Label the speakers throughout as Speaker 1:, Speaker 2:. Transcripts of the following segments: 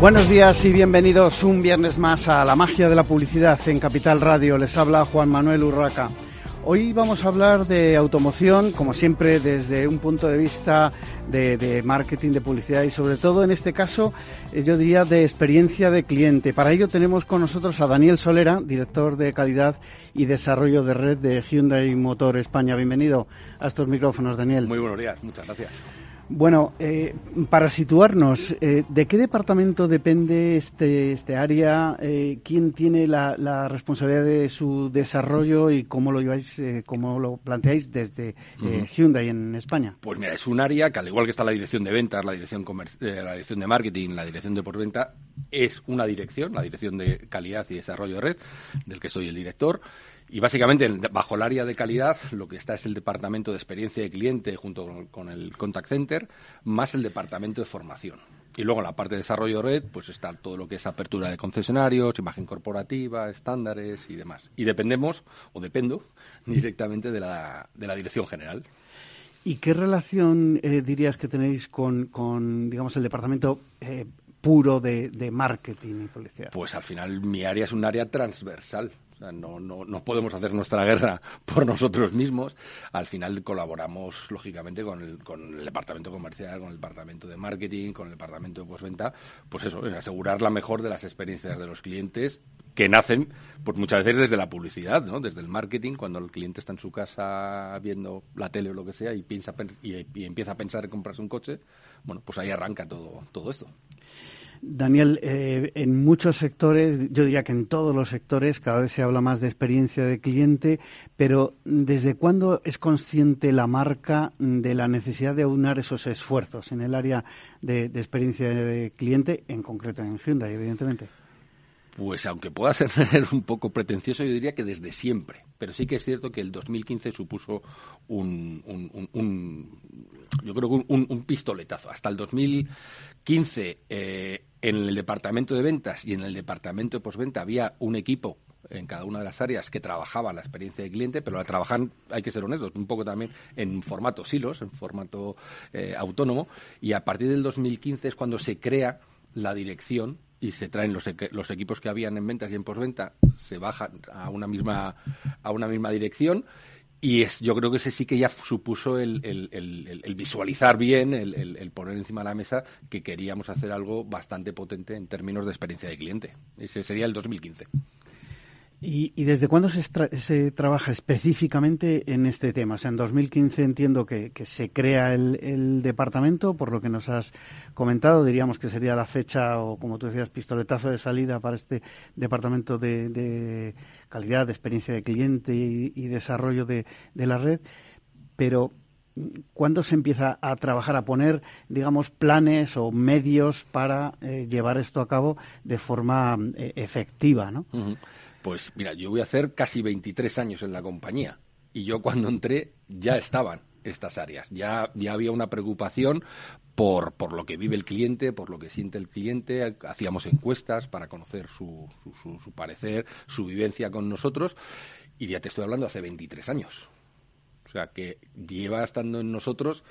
Speaker 1: Buenos días y bienvenidos un viernes más a la magia de la publicidad en Capital Radio. Les habla Juan Manuel Urraca. Hoy vamos a hablar de automoción, como siempre, desde un punto de vista de, marketing, de publicidad y sobre todo, en este caso, eh, yo diría de experiencia de cliente. Para ello tenemos con nosotros a Daniel Solera, director de calidad y desarrollo de red de Hyundai Motor España. Bienvenido a estos micrófonos, Daniel.
Speaker 2: Muy buenos días, muchas gracias.
Speaker 1: Bueno, eh, para situarnos, eh, ¿de qué departamento depende este, este área? Eh, ¿Quién tiene la, responsabilidad de su desarrollo y cómo lo lleváis, cómo lo planteáis desde Hyundai en España?
Speaker 2: Pues mira, es un área que al igual que está la dirección de ventas, la dirección, la dirección de marketing, la dirección de postventa, es una dirección, la dirección de calidad y desarrollo de red, del que soy el director. Y básicamente, bajo el área de calidad, lo que está es el departamento de experiencia de cliente junto con, el contact center, más el departamento de formación. Y luego en la parte de desarrollo de red, pues está todo lo que es apertura de concesionarios, imagen corporativa, estándares y demás. Y dependemos, o dependo, directamente de la, de la dirección general.
Speaker 1: ¿Y qué relación eh, dirías que tenéis con, con, digamos, el departamento eh, puro de, de marketing y publicidad?
Speaker 2: Pues al final mi área es un área transversal no, no, no podemos hacer nuestra guerra por nosotros mismos. Al final colaboramos, lógicamente, con el, con el departamento comercial, con el departamento de marketing, con el departamento de postventa, pues eso, en asegurar la mejor de las experiencias de los clientes que nacen, pues muchas veces desde la publicidad, ¿no? Desde el marketing, cuando el cliente está en su casa viendo la tele o lo que sea y piensa y, y empieza a pensar en comprarse un coche, bueno, pues ahí arranca todo, todo esto.
Speaker 1: Daniel, eh, en muchos sectores, yo diría que en todos los sectores, cada vez se habla más de experiencia de cliente, pero ¿desde cuándo es consciente la marca de la necesidad de aunar esos esfuerzos en el área de, experiencia de cliente, en concreto en Hyundai, evidentemente?
Speaker 2: Pues aunque pueda ser un poco pretencioso, yo diría que desde siempre. Pero sí que es cierto que el 2015 supuso un, yo creo que un, pistoletazo. Hasta el 2015 eh, en el departamento de ventas y en el departamento de postventa había un equipo en cada una de las áreas que trabajaba la experiencia de cliente, pero la trabajan, hay que ser honestos, un poco también en formato silos, en formato eh, autónomo, y a partir del 2015 es cuando se crea la dirección y se traen los, los equipos que habían en ventas y en postventa, se bajan a una misma, a una misma dirección y es, yo creo que ese sí que ya supuso el, el, visualizar bien, el, poner encima de la mesa que queríamos hacer algo bastante potente en términos de experiencia de cliente. Ese sería el 2015.
Speaker 1: ¿Y, desde cuándo se, trabaja específicamente en este tema? O sea, en 2015 entiendo que, se crea el, departamento, por lo que nos has comentado, diríamos que sería la fecha o, como tú decías, pistoletazo de salida para este departamento de, calidad, de experiencia de cliente y, desarrollo de, la red. Pero, ¿cuándo se empieza a trabajar, a poner, digamos, planes o medios para eh, llevar esto a cabo de forma eh, efectiva, ¿no?
Speaker 2: Pues mira, yo voy a hacer casi 23 años en la compañía y yo cuando entré ya estaban estas áreas. Ya, ya había una preocupación por, por lo que vive el cliente, por lo que siente el cliente. Hacíamos encuestas para conocer su, su, su, parecer, su vivencia con nosotros. Y ya te estoy hablando hace 23 años. O sea, que lleva estando en nosotros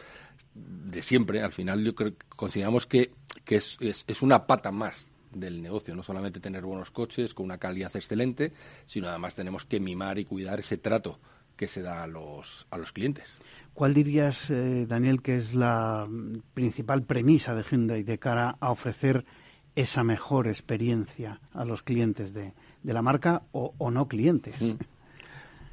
Speaker 2: de siempre. Al final yo creo, consideramos que, que es, es una pata más del negocio, no solamente tener buenos coches con una calidad excelente, sino además tenemos que mimar y cuidar ese trato que se da a los, a los clientes.
Speaker 1: ¿Cuál dirías, eh, Daniel, que es la principal premisa de Hyundai de cara a ofrecer esa mejor experiencia a los clientes de, de la marca o, o no clientes? Mm.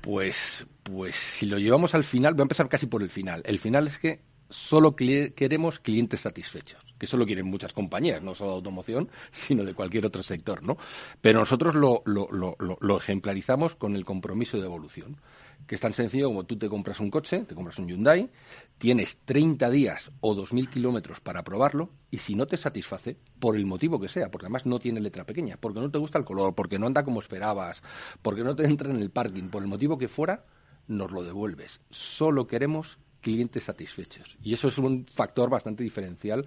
Speaker 2: Pues, pues si lo llevamos al final, voy a empezar casi por el final. El final es que solo queremos clientes satisfechos, que eso lo quieren muchas compañías, no solo de automoción, sino de cualquier otro sector, ¿no? Pero nosotros lo, lo, lo, lo, ejemplarizamos con el compromiso de evolución, que es tan sencillo como tú te compras un coche, te compras un Hyundai, tienes 30 días o 2.000 kilómetros para probarlo, y si no te satisface, por el motivo que sea, porque además no tiene letra pequeña, porque no te gusta el color, porque no anda como esperabas, porque no te entra en el parking, por el motivo que fuera, nos lo devuelves. Solo queremos clientes satisfechos. Y eso es un factor bastante diferencial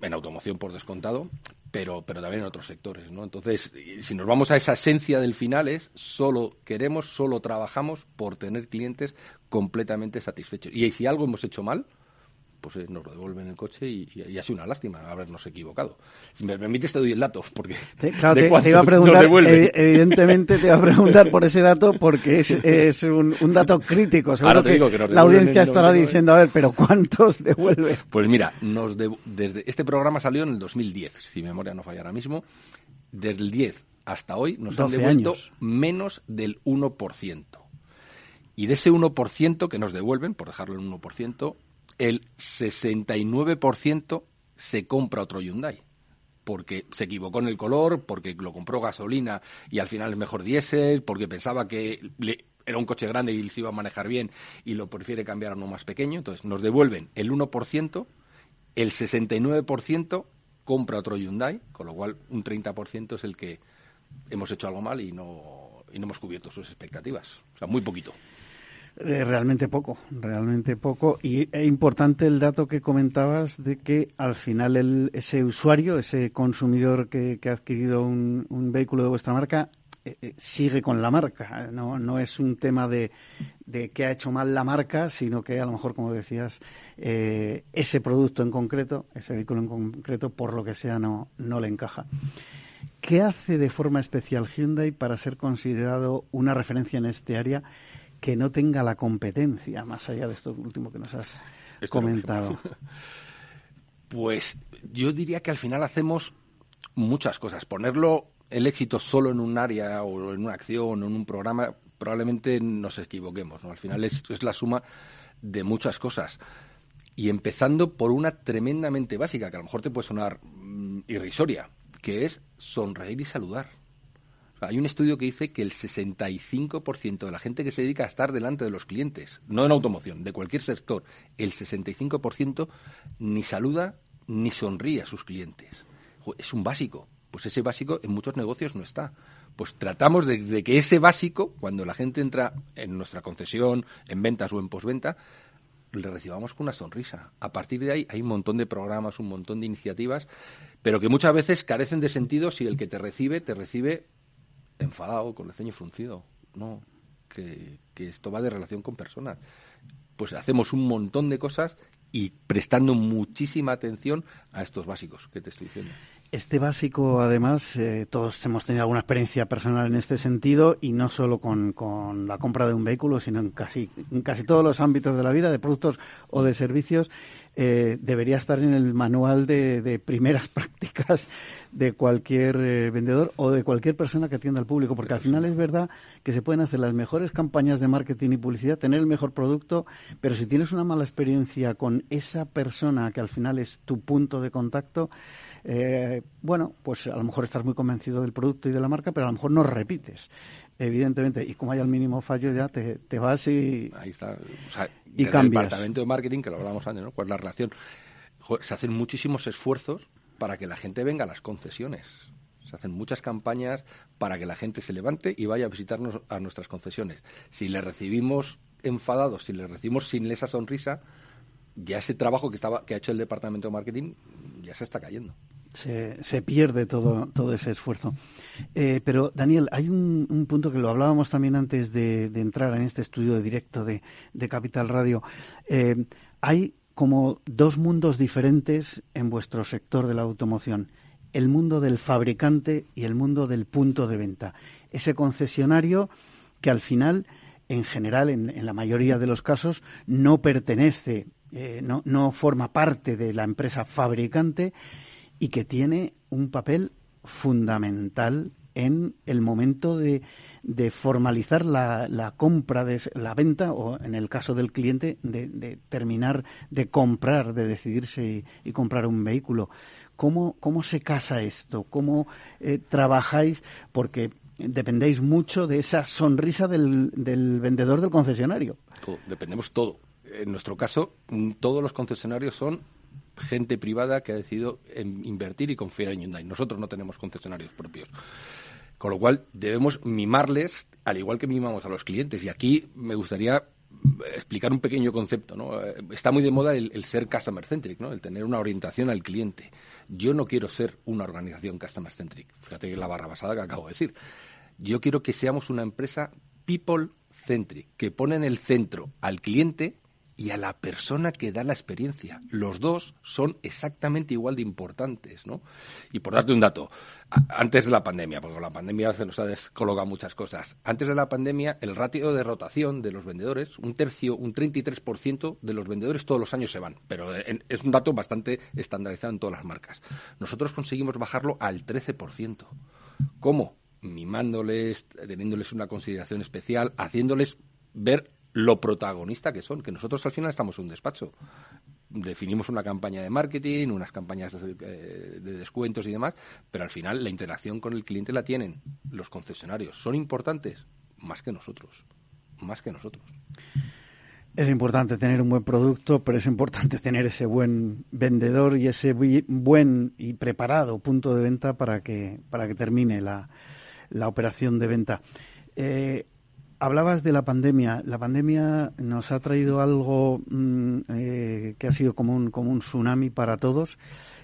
Speaker 2: en automoción por descontado, pero, pero también en otros sectores, ¿no? Entonces, si nos vamos a esa esencia del final es solo queremos, solo trabajamos por tener clientes completamente satisfechos. Y si algo hemos hecho mal, pues eh, nos lo devuelven el coche y, y, ha sido una lástima habernos equivocado. Si me permites te doy el dato, porque
Speaker 1: claro, te, iba a preguntar, evidentemente te iba a preguntar por ese dato porque es, es un, un, dato crítico. Seguro que, la audiencia estará diciendo, a ver, pero ¿cuántos devuelve?
Speaker 2: Pues mira, nos desde este programa salió en el 2010, si mi memoria no falla ahora mismo, desde el 10 hasta hoy nos han devuelto menos del 1%. Y de ese 1% que nos devuelven, por dejarlo en 1%, el 69% se compra otro Hyundai. Porque se equivocó en el color, porque lo compró gasolina y al final es mejor diésel, porque pensaba que era un coche grande y se iba a manejar bien y lo prefiere cambiar a uno más pequeño. Entonces nos devuelven el 1%, el 69% compra otro Hyundai, con lo cual un 30% es el que hemos hecho algo mal y no, y no hemos cubierto sus expectativas. O sea, muy poquito.
Speaker 1: Eh, realmente poco, realmente poco. Y es importante el dato que comentabas de que al final el, ese usuario, ese consumidor que, ha adquirido un, vehículo de vuestra marca, eh, eh, sigue con la marca. No, no es un tema de, de que ha hecho mal la marca, sino que a lo mejor, como decías, ese producto en concreto, ese vehículo en concreto, por lo que sea, no, no le encaja. ¿Qué hace de forma especial Hyundai para ser considerado una referencia en este área? Que no tenga la competencia, más allá de esto último que nos has comentado?
Speaker 2: Pues yo diría que al final hacemos muchas cosas. Ponerlo el éxito solo en un área o en una acción o en un programa, probablemente nos equivoquemos. ¿no? Al final es, es la suma de muchas cosas. Y empezando por una tremendamente básica, que a lo mejor te puede sonar mm, irrisoria, que es sonreír y saludar. Hay un estudio que dice que el 65% de la gente que se dedica a estar delante de los clientes, no en automoción, de cualquier sector, el 65% ni saluda ni sonríe a sus clientes. Es un básico. Pues ese básico en muchos negocios no está. Pues tratamos de, que ese básico, cuando la gente entra en nuestra concesión, en ventas o en posventa, le recibamos con una sonrisa. A partir de ahí hay un montón de programas, un montón de iniciativas, pero que muchas veces carecen de sentido si el que te recibe te recibe enfadado, con el ceño fruncido. No, que, esto va de relación con personas. Pues hacemos un montón de cosas y prestando muchísima atención a estos básicos que te estoy diciendo.
Speaker 1: Este básico, además, eh, todos hemos tenido alguna experiencia personal en este sentido y no solo con, con, la compra de un vehículo, sino en casi, en casi todos los ámbitos de la vida, de productos o de servicios. Eh, debería estar en el manual de, primeras prácticas de cualquier eh, vendedor o de cualquier persona que atienda al público, porque al final es verdad que se pueden hacer las mejores campañas de marketing y publicidad, tener el mejor producto, pero si tienes una mala experiencia con esa persona que al final es tu punto de contacto, eh, bueno, pues a lo mejor estás muy convencido del producto y de la marca, pero a lo mejor no repites evidentemente, y como hay el mínimo fallo ya te, te vas y...
Speaker 2: Ahí está. y el departamento de marketing, que lo hablamos antes, ¿no? ¿Cuál es la relación? se hacen muchísimos esfuerzos para que la gente venga a las concesiones. Se hacen muchas campañas para que la gente se levante y vaya a visitarnos a nuestras concesiones. Si le recibimos enfadados, si le recibimos sin esa sonrisa, ya ese trabajo que estaba que ha hecho el departamento de marketing ya se está cayendo.
Speaker 1: Se, se pierde todo, todo ese esfuerzo. Eh, pero, Daniel, hay un, punto que lo hablábamos también antes de, entrar en este estudio de directo de, Capital Radio. Eh, hay como dos mundos diferentes en vuestro sector de la automoción. El mundo del fabricante y el mundo del punto de venta. Ese concesionario que al final, en general, en, la mayoría de los casos, no pertenece, eh, no, no forma parte de la empresa fabricante y que tiene un papel fundamental en el momento de, de formalizar la, compra, de la venta o, en el caso del cliente, de, de terminar de comprar, de decidirse y, comprar un vehículo. ¿Cómo, ¿Cómo se casa esto? ¿Cómo eh, trabajáis? Porque dependéis mucho de esa sonrisa del, del vendedor del concesionario.
Speaker 2: dependemos todo. En nuestro caso, mm, todos los concesionarios son gente privada que ha decidido invertir y confiar en Hyundai. Nosotros no tenemos concesionarios propios. Con lo cual debemos mimarles al igual que mimamos a los clientes. Y aquí me gustaría explicar un pequeño concepto. ¿no? Está muy de moda el, ser customer centric, ¿no? el tener una orientación al cliente. Yo no quiero ser una organización customer centric. Fíjate que es la barra basada que acabo de decir. Yo quiero que seamos una empresa people centric, que pone en el centro al cliente y a la persona que da la experiencia. Los dos son exactamente igual de importantes, ¿no? Y por darte un dato, antes de la pandemia, porque la pandemia se nos ha descolocado muchas cosas, antes de la pandemia el ratio de rotación de los vendedores, un tercio, un 33% de los vendedores todos los años se van, pero es un dato bastante estandarizado en todas las marcas. Nosotros conseguimos bajarlo al 13%. ¿Cómo? Mimándoles, teniéndoles una consideración especial, haciéndoles ver lo protagonista que son, que nosotros al final estamos en un despacho. Definimos una campaña de marketing, unas campañas de, eh, descuentos y demás, pero al final la interacción con el cliente la tienen los concesionarios. ¿Son importantes? Más que nosotros. Más que nosotros.
Speaker 1: Es importante tener un buen producto, pero es importante tener ese buen vendedor y ese buen y preparado punto de venta para que, para que termine la, la operación de venta. Eh, Hablabas de la pandemia. La pandemia nos ha traído algo mm, eh, que ha sido como un, como un tsunami para todos,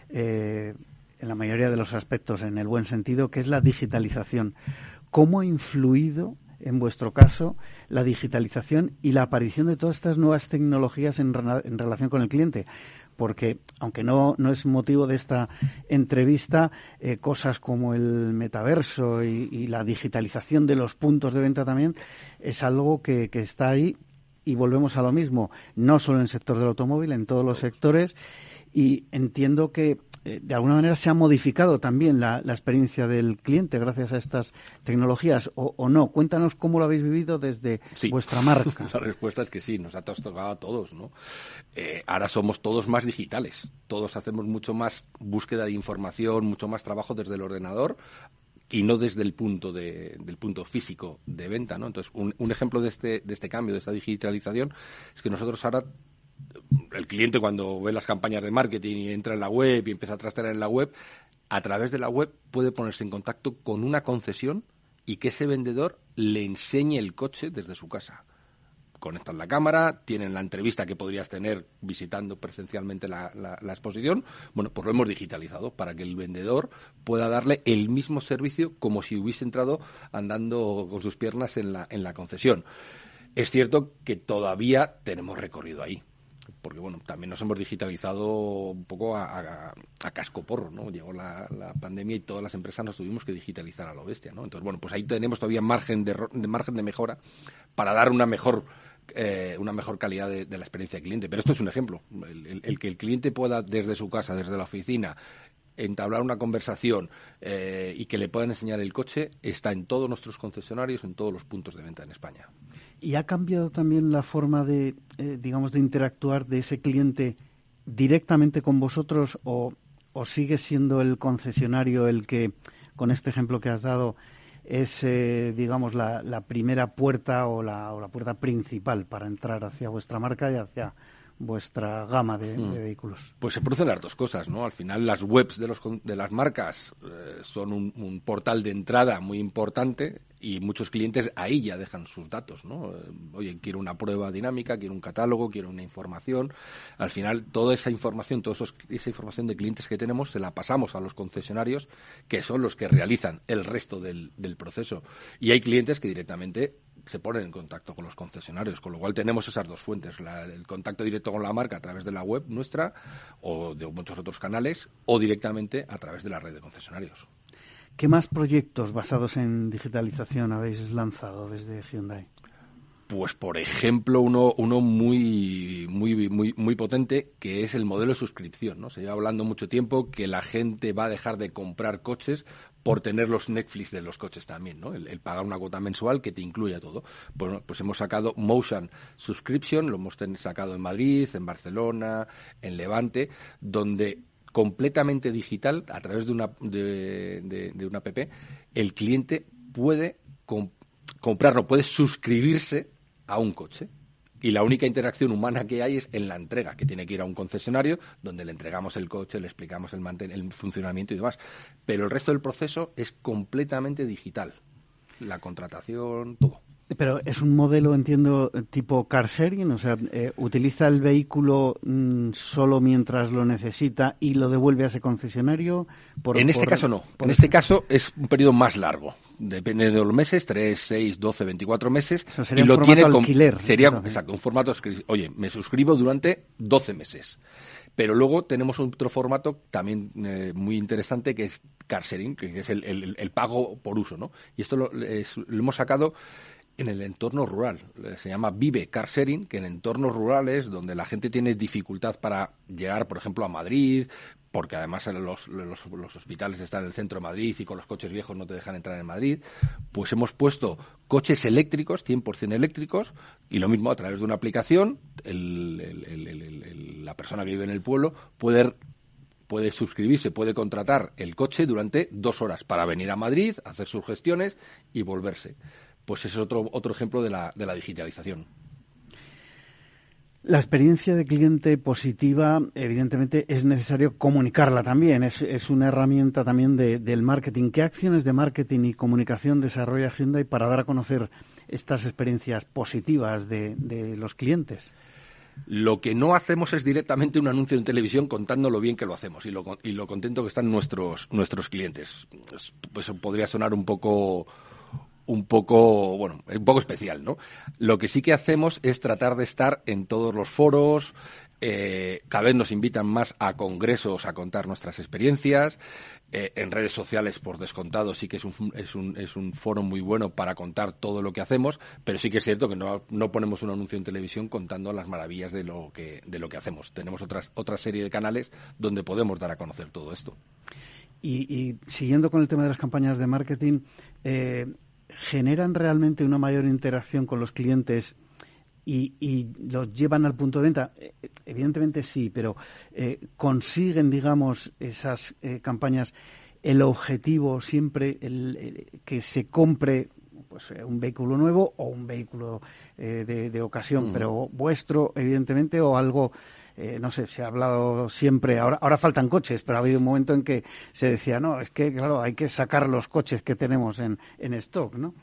Speaker 1: eh, en la mayoría de los aspectos, en el buen sentido, que es la digitalización. ¿Cómo ha influido, en vuestro caso, la digitalización y la aparición de todas estas nuevas tecnologías en, en relación con el cliente? Porque aunque no, no es motivo de esta entrevista, eh, cosas como el metaverso y, la digitalización de los puntos de venta también es algo que, que está ahí y volvemos a lo mismo, no solo en el sector del automóvil, en todos los sectores y entiendo que de alguna manera se ha modificado también la, experiencia del cliente gracias a estas tecnologías o, no. Cuéntanos cómo lo habéis vivido desde vuestra marca.
Speaker 2: la respuesta es que sí, nos ha tocado a todos. ¿no? Eh, ahora somos todos más digitales, todos hacemos mucho más búsqueda de información, mucho más trabajo desde el ordenador y no desde el punto de, del punto físico de venta, ¿no? Entonces, un, un ejemplo de este, de este cambio, de esta digitalización, es que nosotros ahora el cliente cuando ve las campañas de marketing y entra en la web y empieza a trastear en la web, a través de la web puede ponerse en contacto con una concesión y que ese vendedor le enseñe el coche desde su casa. Conectan la cámara, tienen la entrevista que podrías tener visitando presencialmente la, exposición. Bueno, pues lo hemos digitalizado para que el vendedor pueda darle el mismo servicio como si hubiese entrado andando con sus piernas en la, en la concesión. Es cierto que todavía tenemos recorrido ahí porque bueno, también nos hemos digitalizado un poco a, casco porro, ¿no? Llegó la, pandemia y todas las empresas nos tuvimos que digitalizar a lo bestia, ¿no? Entonces, bueno, pues ahí tenemos todavía margen de, margen de mejora para dar una mejor eh, una mejor calidad de, la experiencia del cliente. Pero esto es un ejemplo. El, que el cliente pueda desde su casa, desde la oficina, entablar una conversación eh, y que le puedan enseñar el coche está en todos nuestros concesionarios, en todos los puntos de venta en España.
Speaker 1: ¿Y ha cambiado también la forma de, eh, digamos, de interactuar de ese cliente directamente con vosotros o, sigue siendo el concesionario el que, con este ejemplo que has dado, es, eh, digamos, la, la, primera puerta o la, o la puerta principal para entrar hacia vuestra marca y hacia vuestra gama de, mm. vehículos?
Speaker 2: Pues se producen las dos cosas, ¿no? Al final las webs de, los, de las marcas eh, son un, portal de entrada muy importante y muchos clientes ahí ya dejan sus datos, ¿no? Eh, oye, quiero una prueba dinámica, quiero un catálogo, quiero una información. Al final, toda esa información, toda esa información de clientes que tenemos, se la pasamos a los concesionarios, que son los que realizan el resto del, del proceso. Y hay clientes que directamente se ponen en contacto con los concesionarios, con lo cual tenemos esas dos fuentes, el contacto directo con la marca a través de la web nuestra o de muchos otros canales o directamente a través de la red de concesionarios.
Speaker 1: ¿Qué más proyectos basados en digitalización habéis lanzado desde Hyundai?
Speaker 2: Pues por ejemplo, uno, uno muy, muy, muy, muy potente, que es el modelo de suscripción, ¿no? Se lleva hablando mucho tiempo que la gente va a dejar de comprar coches por tener los Netflix de los coches también, ¿no? El, pagar una cuota mensual que te incluya todo. Bueno, pues hemos sacado Motion Subscription, lo hemos sacado en Madrid, en Barcelona, en Levante, donde completamente digital, a través de una, de, de, una app, el cliente puede comprarlo, puede suscribirse a un coche. Y la única interacción humana que hay es en la entrega, que tiene que ir a un concesionario donde le entregamos el coche, le explicamos el, el funcionamiento y demás. Pero el resto del proceso es completamente digital. La contratación, todo.
Speaker 1: Pero es un modelo, entiendo, tipo car sharing, o sea, eh, utiliza el vehículo mm, solo mientras lo necesita y lo devuelve a ese concesionario.
Speaker 2: en este caso no. en este caso es un periodo más largo. Depende de los meses, 3, 6, 12, 24 meses.
Speaker 1: sería y un lo tiene alquiler.
Speaker 2: Sería, exacto, un formato. Oye, me suscribo durante 12 meses. Pero luego tenemos otro formato también eh, muy interesante que es car sharing, que es el, pago por uso, ¿no? Y esto lo hemos sacado en el entorno rural. Se llama Vive Car Sharing, que en entornos rurales donde la gente tiene dificultad para llegar, por ejemplo, a Madrid, porque además los, hospitales están en el centro de Madrid y con los coches viejos no te dejan entrar en Madrid, pues hemos puesto coches eléctricos, 100% eléctricos, y lo mismo a través de una aplicación, la persona que vive en el pueblo puede puede suscribirse, puede contratar el coche durante dos horas para venir a Madrid, hacer sus gestiones y volverse pues es otro, otro ejemplo de la, de la digitalización.
Speaker 1: La experiencia de cliente positiva, evidentemente, es necesario comunicarla también. Es, es una herramienta también de, del marketing. ¿Qué acciones de marketing y comunicación desarrolla Hyundai para dar a conocer estas experiencias positivas de, de los clientes?
Speaker 2: Lo que no hacemos es directamente un anuncio en televisión contando lo bien que lo hacemos y lo, y lo contento que están nuestros, nuestros clientes. Pues podría sonar un poco un poco, bueno, un poco especial, ¿no? Lo que sí que hacemos es tratar de estar en todos los foros, eh, cada vez nos invitan más a congresos a contar nuestras experiencias. Eh, en redes sociales, por descontado, sí que es un, es, un, es un foro muy bueno para contar todo lo que hacemos, pero sí que es cierto que no, no ponemos un anuncio en televisión contando las maravillas de lo que, de lo que hacemos. Tenemos otras, otra serie de canales donde podemos dar a conocer todo esto.
Speaker 1: Y, siguiendo con el tema de las campañas de marketing, eh, generan realmente una mayor interacción con los clientes y, los llevan al punto de venta? Eh, evidentemente sí, pero eh, consiguen, digamos, esas eh, campañas el objetivo siempre el, que se compre pues un vehículo nuevo o un vehículo de, ocasión, pero vuestro, evidentemente, o algo eh, no sé, se ha hablado siempre, ahora, ahora faltan coches, pero ha habido un momento en que se decía, no, es que, claro, hay que sacar los coches que tenemos en, en stock, ¿no?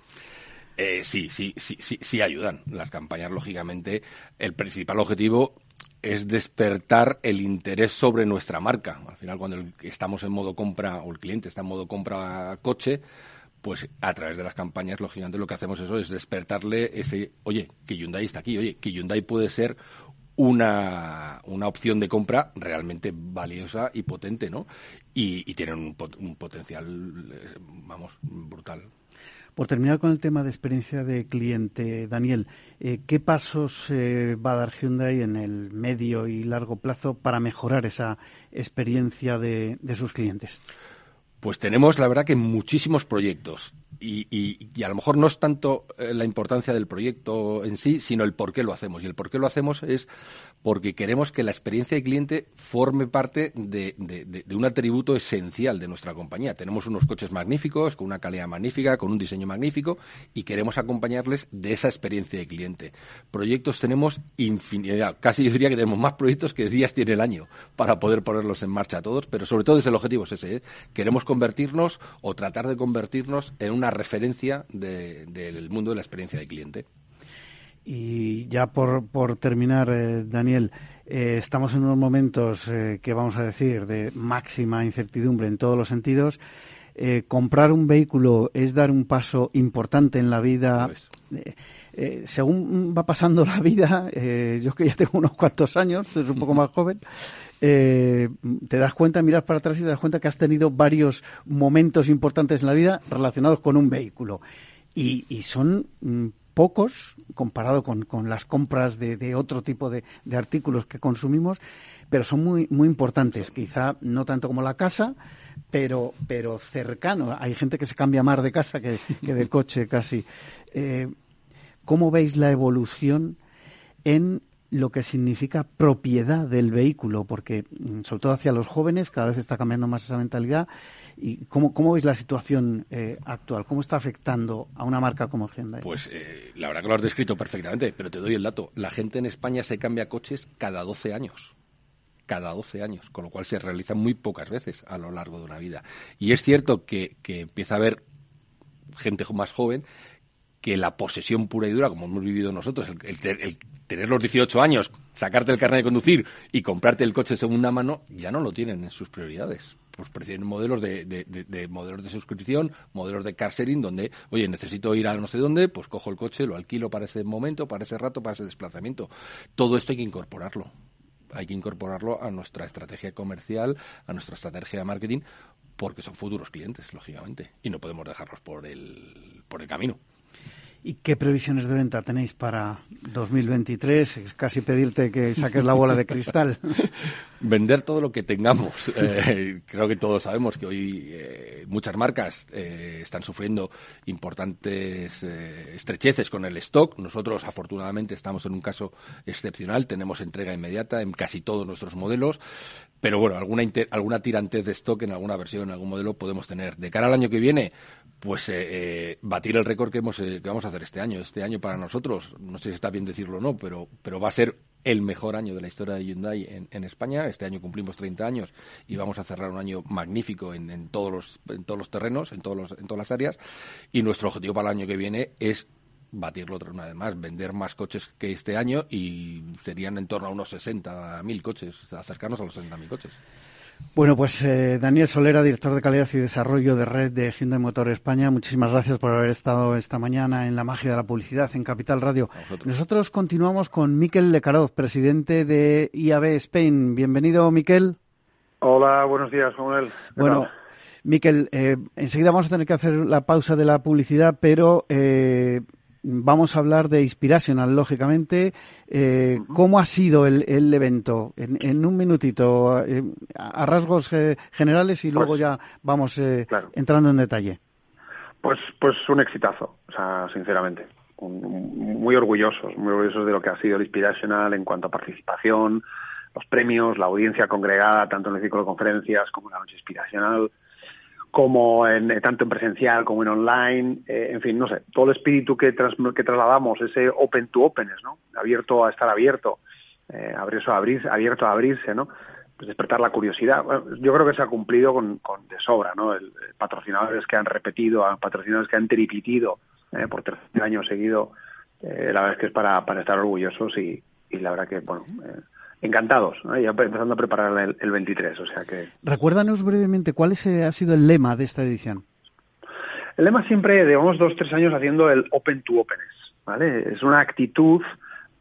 Speaker 2: Eh, sí, sí, sí, sí, sí ayudan. Las campañas, lógicamente, el principal objetivo es despertar el interés sobre nuestra marca. Al final, cuando estamos en modo compra o el cliente está en modo compra coche, pues a través de las campañas, lógicamente, lo que hacemos eso es despertarle ese, oye, que Hyundai está aquí, oye, que Hyundai puede ser una, una opción de compra realmente valiosa y potente, ¿no? Y, tienen un, potencial, eh, vamos, brutal.
Speaker 1: Por terminar con el tema de experiencia de cliente, Daniel, eh, ¿qué pasos eh, va a dar Hyundai en el medio y largo plazo para mejorar esa experiencia de, de sus clientes?
Speaker 2: Pues tenemos, la verdad, que muchísimos proyectos. Y, y, a lo mejor no es tanto la importancia del proyecto en sí, sino el por qué lo hacemos. Y el por qué lo hacemos es porque queremos que la experiencia de cliente forme parte de, un atributo esencial de nuestra compañía. Tenemos unos coches magníficos, con una calidad magnífica, con un diseño magnífico, y queremos acompañarles de esa experiencia de cliente. Proyectos tenemos infinidad, casi yo diría que tenemos más proyectos que días tiene el año para poder ponerlos en marcha todos, pero sobre todo es el objetivo es ese. ¿eh? Queremos convertirnos o tratar de convertirnos en una referencia del mundo de la experiencia de cliente.
Speaker 1: Y ya por, por terminar, eh, Daniel, eh, estamos en unos momentos eh, que vamos a decir de máxima incertidumbre en todos los sentidos. comprar un vehículo es dar un paso importante en la vida. según va pasando la vida, yo que ya tengo unos cuantos años, soy un poco más joven, te das cuenta, miras para atrás y te das cuenta que has tenido varios momentos importantes en la vida relacionados con un vehículo. Y, y son mm, pocos comparado con, las compras de, otro tipo de, artículos que consumimos, pero son muy, muy importantes. Quizá no tanto como la casa, pero, pero cercano. Hay gente que se cambia más de casa que, de coche casi. Eh, ¿Cómo veis la evolución en lo que significa propiedad del vehículo, porque mm, sobre todo hacia los jóvenes cada vez está cambiando más esa mentalidad. ¿Y cómo, cómo veis la situación eh, actual? ¿Cómo está afectando a una marca como Hyundai?
Speaker 2: Pues eh, la verdad que lo has descrito perfectamente, pero te doy el dato. La gente en España se cambia coches cada 12 años. Cada 12 años, con lo cual se realiza muy pocas veces a lo largo de una vida. Y es cierto que, que empieza a haber gente más joven que la posesión pura y dura, como hemos vivido nosotros, el, tener los 18 años, sacarte el carnet de conducir y comprarte el coche de segunda mano, ya no lo tienen en sus prioridades. Pues prefieren modelos de, modelos de suscripción, modelos de car sharing, donde, oye, necesito ir a no sé dónde, pues cojo el coche, lo alquilo para ese momento, para ese rato, para ese desplazamiento. Todo esto hay que incorporarlo hay que incorporarlo a nuestra estrategia comercial, a nuestra estrategia de marketing, porque son futuros clientes, lógicamente, y no podemos dejarlos por el, por el camino.
Speaker 1: ¿Y qué previsiones de venta tenéis para 2023? Es casi pedirte que saques la bola de cristal.
Speaker 2: Vender todo lo que tengamos. Eh, creo que todos sabemos que hoy eh, muchas marcas eh, están sufriendo importantes estrecheces con el stock. Nosotros, afortunadamente, estamos en un caso excepcional. Tenemos entrega inmediata en casi todos nuestros modelos. Pero bueno, alguna, alguna tirantez de stock en alguna versión, en algún modelo podemos tener. De cara al año que viene, pues eh, eh, batir el récord que, hemos, eh, que vamos a hacer este año. Este año para nosotros, no sé si está bien decirlo o no, pero, pero va a ser el mejor año de la historia de Hyundai en, España. Este año cumplimos 30 años y vamos a cerrar un año magnífico en, todos, los, en todos los terrenos, en, todos los, en todas las áreas. Y nuestro objetivo para el año que viene es batirlo otra vez más, vender más coches que este año y serían en torno a unos 60.000 coches, acercarnos a los 60.000 coches.
Speaker 1: Bueno, pues eh, Daniel Solera, director de calidad y desarrollo de red de Hyundai Motor España, muchísimas gracias por haber estado esta mañana en la magia de la publicidad en Capital Radio. Nosotros continuamos con Miquel Lecaroz, presidente de IAB Spain. Bienvenido, Miquel.
Speaker 3: Hola, buenos días, Manuel.
Speaker 1: Bueno, Miquel, eh, enseguida vamos a tener que hacer la pausa de la publicidad, pero eh, vamos a hablar de Inspirational, lógicamente. Eh, ¿Cómo ha sido el, evento? En, un minutito, eh, a rasgos eh, generales y luego pues, ya vamos entrando en detalle.
Speaker 3: Pues, pues un exitazo, o sea, sinceramente. muy orgullosos, muy orgullosos de lo que ha sido el Inspirational en cuanto a participación, los premios, la audiencia congregada, tanto en el ciclo de conferencias como en la noche inspiracional como en, eh, tanto en presencial como en online, eh, en fin, no sé, todo el espíritu que, que trasladamos, ese open to openness, ¿no? Abierto a estar abierto, eh, abierto, a abrirse, abierto a abrirse, ¿no? Pues despertar la curiosidad. yo creo que se ha cumplido con, con de sobra, ¿no? El, patrocinadores que han repetido, patrocinadores que han tripitido por tercer año seguido, la verdad es que es para, para estar orgullosos y, y la verdad que, bueno, encantados, ya empezando a preparar el, 23, o sea que...
Speaker 1: Recuérdanos brevemente, ¿cuál ha sido el lema de esta edición?
Speaker 3: El lema siempre, llevamos dos, tres años haciendo el open to openness, ¿vale? Es una actitud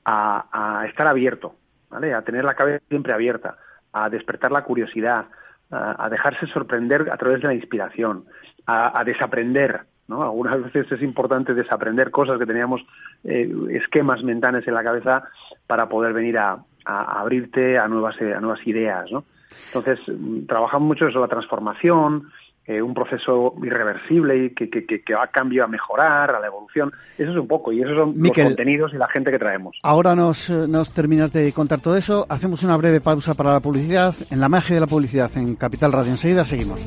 Speaker 3: a, estar abierto, ¿vale? A tener la cabeza siempre abierta, a despertar la curiosidad, a, dejarse sorprender a través de la inspiración, a, desaprender, ¿no? Algunas veces es importante desaprender cosas que teníamos, eh, esquemas mentales en la cabeza para poder venir a, a, abrirte a nuevas, a nuevas ideas, ¿no? Entonces, mm, trabajamos mucho eso, la transformación, eh, un proceso irreversible y que, que, que, va a cambio a mejorar, a la evolución. Eso es un poco, y esos son los contenidos y la gente que traemos.
Speaker 1: Ahora nos, nos terminas de contar todo eso. Hacemos una breve pausa para la publicidad. En la magia de la publicidad en Capital Radio. Enseguida seguimos.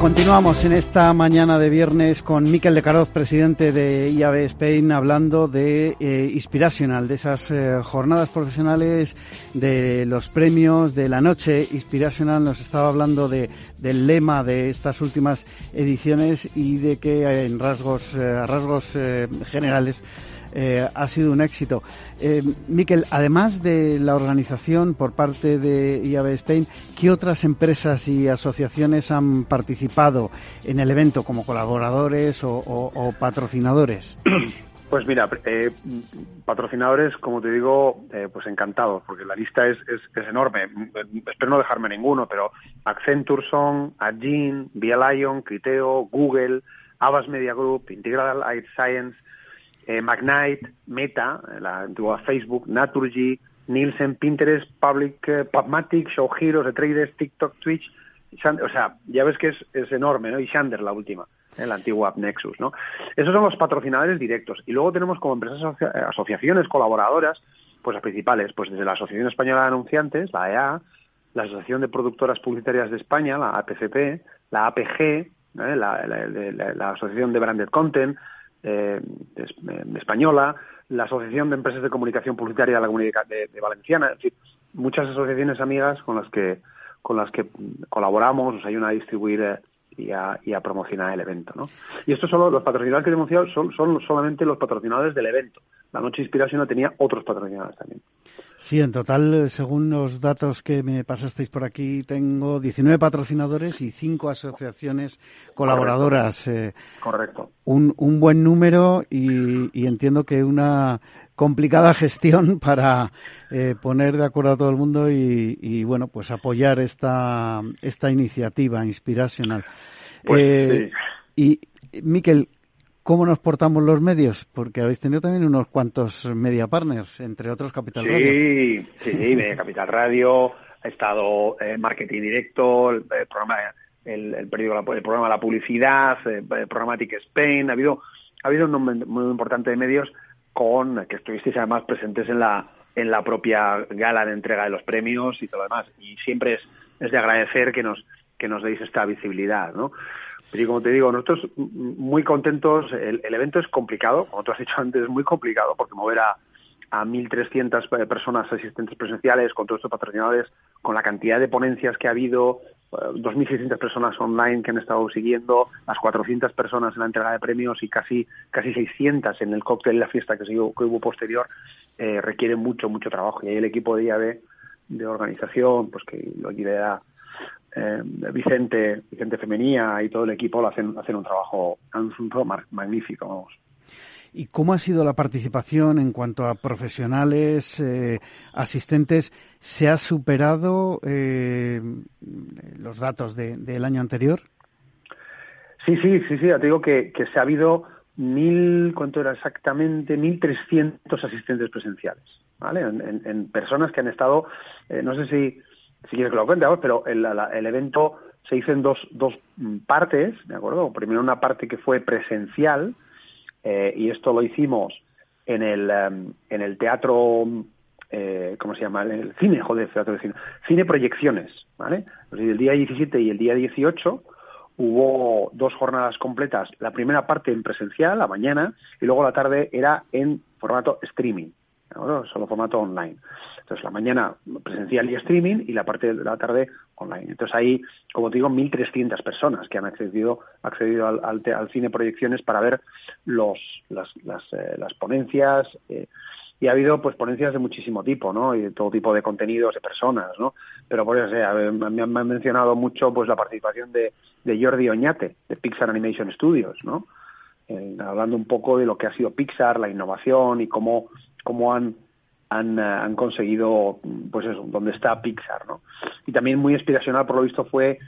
Speaker 1: Continuamos en esta mañana de viernes con Miquel de Caroz, presidente de IAB Spain, hablando de eh, Inspirational, de esas eh, jornadas profesionales, de los premios de la noche. Inspirational nos estaba hablando de, del lema de estas últimas ediciones y de que en rasgos, eh, rasgos generales eh, ha sido un éxito. Eh, Miquel, además de la organización por parte de IAB Spain, ¿qué otras empresas y asociaciones han participado en el evento como colaboradores o, patrocinadores?
Speaker 3: Pues mira, eh, patrocinadores, como te digo, eh, pues encantados, porque la lista es, es, enorme. Espero no dejarme ninguno, pero Accenture son, Agin, Via Lion, Criteo, Google, Avas Media Group, Integral Life Science, eh, Magnite, Meta, eh, la antigua Facebook, Naturgy, Nielsen, Pinterest, Public, eh, PubMatic, Show Heroes, Traders, TikTok, Twitch, o sea, ya ves que es, enorme, ¿no? Y Shander, la última, la antigua Nexus, ¿no? Esos son los patrocinadores directos. Y luego tenemos como empresas, asociaciones colaboradoras, pues las principales, pues desde la Asociación Española de Anunciantes, la EA, la Asociación de Productoras Publicitarias de España, la APCP, la APG, la Asociación de Branded Content, eh, española, la Asociación de Empresas de Comunicación Publicitaria de la Comunidad de, Valenciana, es decir, muchas asociaciones amigas con las que con las que colaboramos, nos ayudan a distribuir eh, y, a, promocionar el evento. ¿no? Y esto solo, los patrocinadores que he denunciado son solamente los patrocinadores del evento. La Noche Inspiración tenía otros patrocinadores también.
Speaker 1: Sí, en total, según los datos que me pasasteis por aquí, tengo 19 patrocinadores y 5 asociaciones colaboradoras.
Speaker 3: Correcto. Eh,
Speaker 1: un, un, buen número y, entiendo que una complicada gestión para eh, poner de acuerdo a todo el mundo y, bueno, pues apoyar esta, esta iniciativa inspiracional.
Speaker 3: Pues, eh,
Speaker 1: Y, Miquel, ¿Cómo nos portamos los medios? Porque habéis tenido también unos cuantos media partners, entre otros Capital Radio.
Speaker 3: Sí, sí, Capital Radio, ha estado eh, Marketing Directo, el, programa, el, el, programa La Publicidad, eh, Programmatic Spain, ha habido, ha habido un nombre muy importante de medios con que estuvisteis además presentes en la, en la propia gala de entrega de los premios y todo lo demás. Y siempre es, es de agradecer que nos, que nos deis esta visibilidad, ¿no? Pero como te digo, nosotros muy contentos. El, evento es complicado, como tú has dicho antes, es muy complicado porque mover a, a 1.300 personas asistentes presenciales con todos estos patrocinadores, con la cantidad de ponencias que ha habido, 2.600 eh, personas online que han estado siguiendo, las 400 personas en la entrega de premios y casi casi 600 en el cóctel y la fiesta que, se, que hubo posterior, eh, requiere mucho, mucho trabajo. Y ahí el equipo de IAB de organización, pues que lo lidera eh, Vicente, Vicente Femenía y todo el equipo lo hacen, hacen un trabajo, un trabajo magnífico, vamos.
Speaker 1: ¿Y cómo ha sido la participación en cuanto a profesionales, eh, asistentes? ¿Se ha superado eh, los datos del año anterior?
Speaker 3: Sí, sí, sí, sí. Te digo que, se ha habido mil, ¿cuánto era exactamente? Mil trescientos asistentes presenciales, ¿vale? En, personas que han estado, no sé si si quieres que lo cuente, pero el, el, evento se hizo en dos, dos partes, ¿de acuerdo? Primero una parte que fue presencial, eh, y esto lo hicimos en el, em, en el teatro, eh, ¿cómo se llama? En el cine, joder, teatro de cine. Cine proyecciones, ¿vale? Pues el día 17 y el día 18 hubo dos jornadas completas. La primera parte en presencial, la mañana, y luego la tarde era en formato streaming, ¿de acuerdo? Solo formato online. Entonces, la mañana presencial y streaming y la parte de la tarde online. Entonces, ahí, como te digo, 1.300 personas que han accedido, accedido al, al, cine proyecciones para ver los, las, las, eh, las ponencias. Eh, y ha habido pues ponencias de muchísimo tipo, ¿no? Y de todo tipo de contenidos, de personas, ¿no? Pero por eso, me han mencionado mucho pues la participación de, de Jordi Oñate, de Pixar Animation Studios, ¿no? Eh, hablando un poco de lo que ha sido Pixar, la innovación y cómo, cómo han, han, eh, han conseguido, pues eso, dónde está Pixar, ¿no? Y también muy inspiracional, por lo visto, fue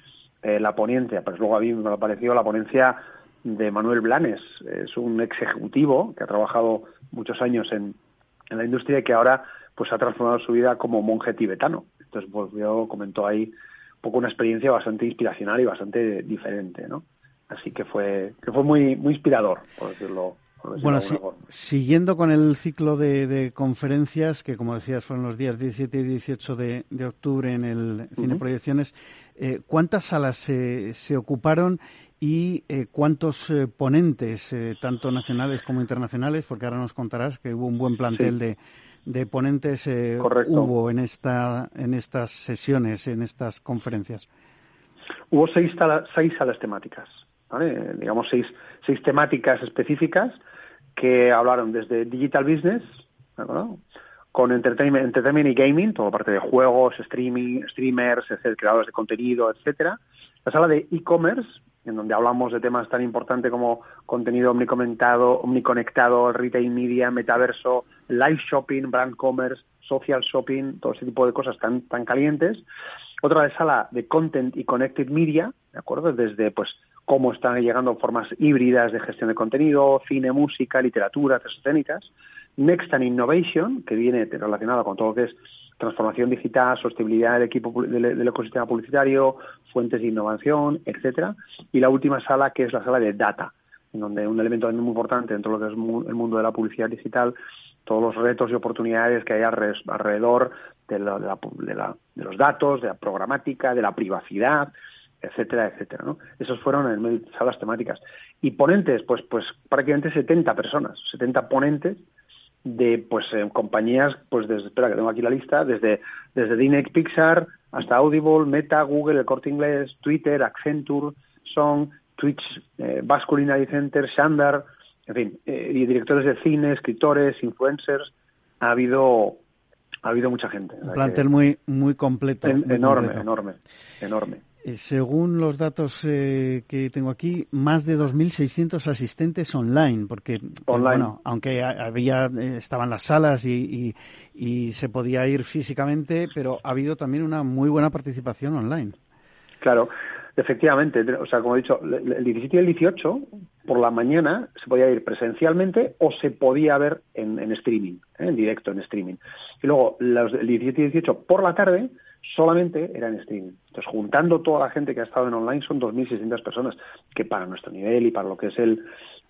Speaker 3: eh, la ponente, pues luego a mí me ha parecido la ponencia de Manuel Blanes, es un ex ejecutivo que ha trabajado muchos años en, en la industria y que ahora pues ha transformado su vida como monje tibetano. Entonces, pues yo comentó ahí un poco una experiencia bastante inspiracional y bastante diferente, ¿no? Así que fue, que fue muy, muy inspirador, por decirlo.
Speaker 1: Bueno, siguiendo con el ciclo de, conferencias, que como decías fueron los días 17 y 18 de, octubre en el Cine Proyecciones, eh, ¿cuántas salas se, se ocuparon y eh, cuántos eh, ponentes, tanto nacionales como internacionales? Porque ahora nos contarás que hubo un buen plantel de, de ponentes hubo en, esta, en estas sesiones, en estas conferencias.
Speaker 3: Hubo seis, seis salas temáticas digamos seis, seis temáticas específicas que hablaron desde digital business, con entertainment, entertainment y gaming, toda parte de juegos, streaming, streamers, creadores de contenido, etcétera. La sala de e-commerce, en donde hablamos de temas tan importantes como contenido omnicomentado, omniconectado, retail media, metaverso, live shopping, brand commerce, social shopping, todo ese tipo de cosas tan, tan calientes. Otra de sala de content y connected media, ¿de acuerdo? Desde pues cómo están llegando formas híbridas de gestión de contenido, cine, música, literatura, artes escénicas. Next and Innovation, que viene relacionado con todo lo que es transformación digital, sostenibilidad del equipo del, ecosistema publicitario, fuentes de innovación, etcétera. Y la última sala, que es la sala de data, en donde un elemento muy importante dentro de lo que es el mundo de la publicidad digital, todos los retos y oportunidades que hay alrededor de, de los datos, de la programática, de la privacidad, etcétera, etcétera, ¿no? Esos fueron en salas temáticas. Y ponentes, pues, pues prácticamente 70 personas, 70 ponentes de, pues, compañías, pues, desde, espera que tengo aquí la lista, desde, desde Dinex Pixar hasta Audible, Meta, Google, El Corte Inglés, Twitter, Accenture, Song, Twitch, eh, Center, Shandar, en fin, eh, y directores de cine, escritores, influencers, ha habido ha habido mucha gente.
Speaker 1: Un plantel muy muy completo.
Speaker 3: enorme, enorme, enorme.
Speaker 1: Eh, según los datos eh, que tengo aquí, más de 2.600 asistentes online, porque eh, bueno, aunque había estaban las salas y, y, se podía ir físicamente, pero ha habido también una muy buena participación online.
Speaker 3: Claro, efectivamente. O sea, como he dicho, el 17 y el 18 por la mañana se podía ir presencialmente o se podía ver en, en streaming, en directo, en streaming. Y luego los, el 17 y 18 por la tarde solamente era en streaming. Entonces, juntando toda la gente que ha estado en online, son 2.600 personas, que para nuestro nivel y para lo que es el,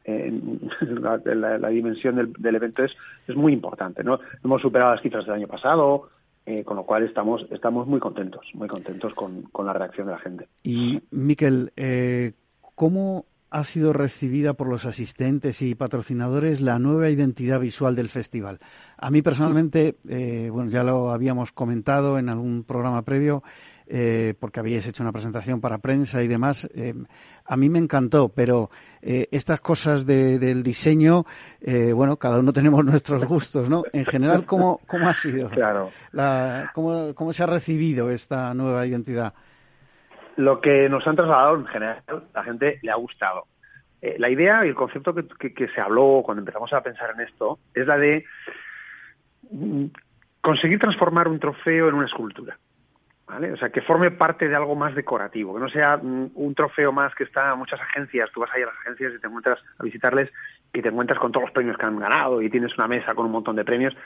Speaker 3: la, dimensión del, evento es, es muy importante. ¿no? Hemos superado las cifras del año pasado, eh, con lo cual estamos, estamos muy contentos, muy contentos con, con la reacción de la gente.
Speaker 1: Y, Miquel, eh, ¿cómo ha sido recibida por los asistentes y patrocinadores la nueva identidad visual del festival. A mí personalmente, eh, bueno, ya lo habíamos comentado en algún programa previo, eh, porque habíais hecho una presentación para prensa y demás. Eh, a mí me encantó, pero estas cosas del diseño, bueno, cada uno tenemos nuestros gustos, ¿no? En general, ¿cómo, cómo ha sido?
Speaker 3: Claro.
Speaker 1: La, cómo, ¿Cómo se ha recibido esta nueva identidad?
Speaker 3: Lo que nos han trasladado en general, la gente le ha gustado. Eh, la idea y el concepto que, se habló cuando empezamos a pensar en esto es la de mm, conseguir transformar un trofeo en una escultura. ¿Vale? O sea, que forme parte de algo más decorativo, que no sea mm, un trofeo más que está en muchas agencias, tú vas ahí a las agencias y te encuentras a visitarles y te encuentras con todos los premios que han ganado y tienes una mesa con un montón de premios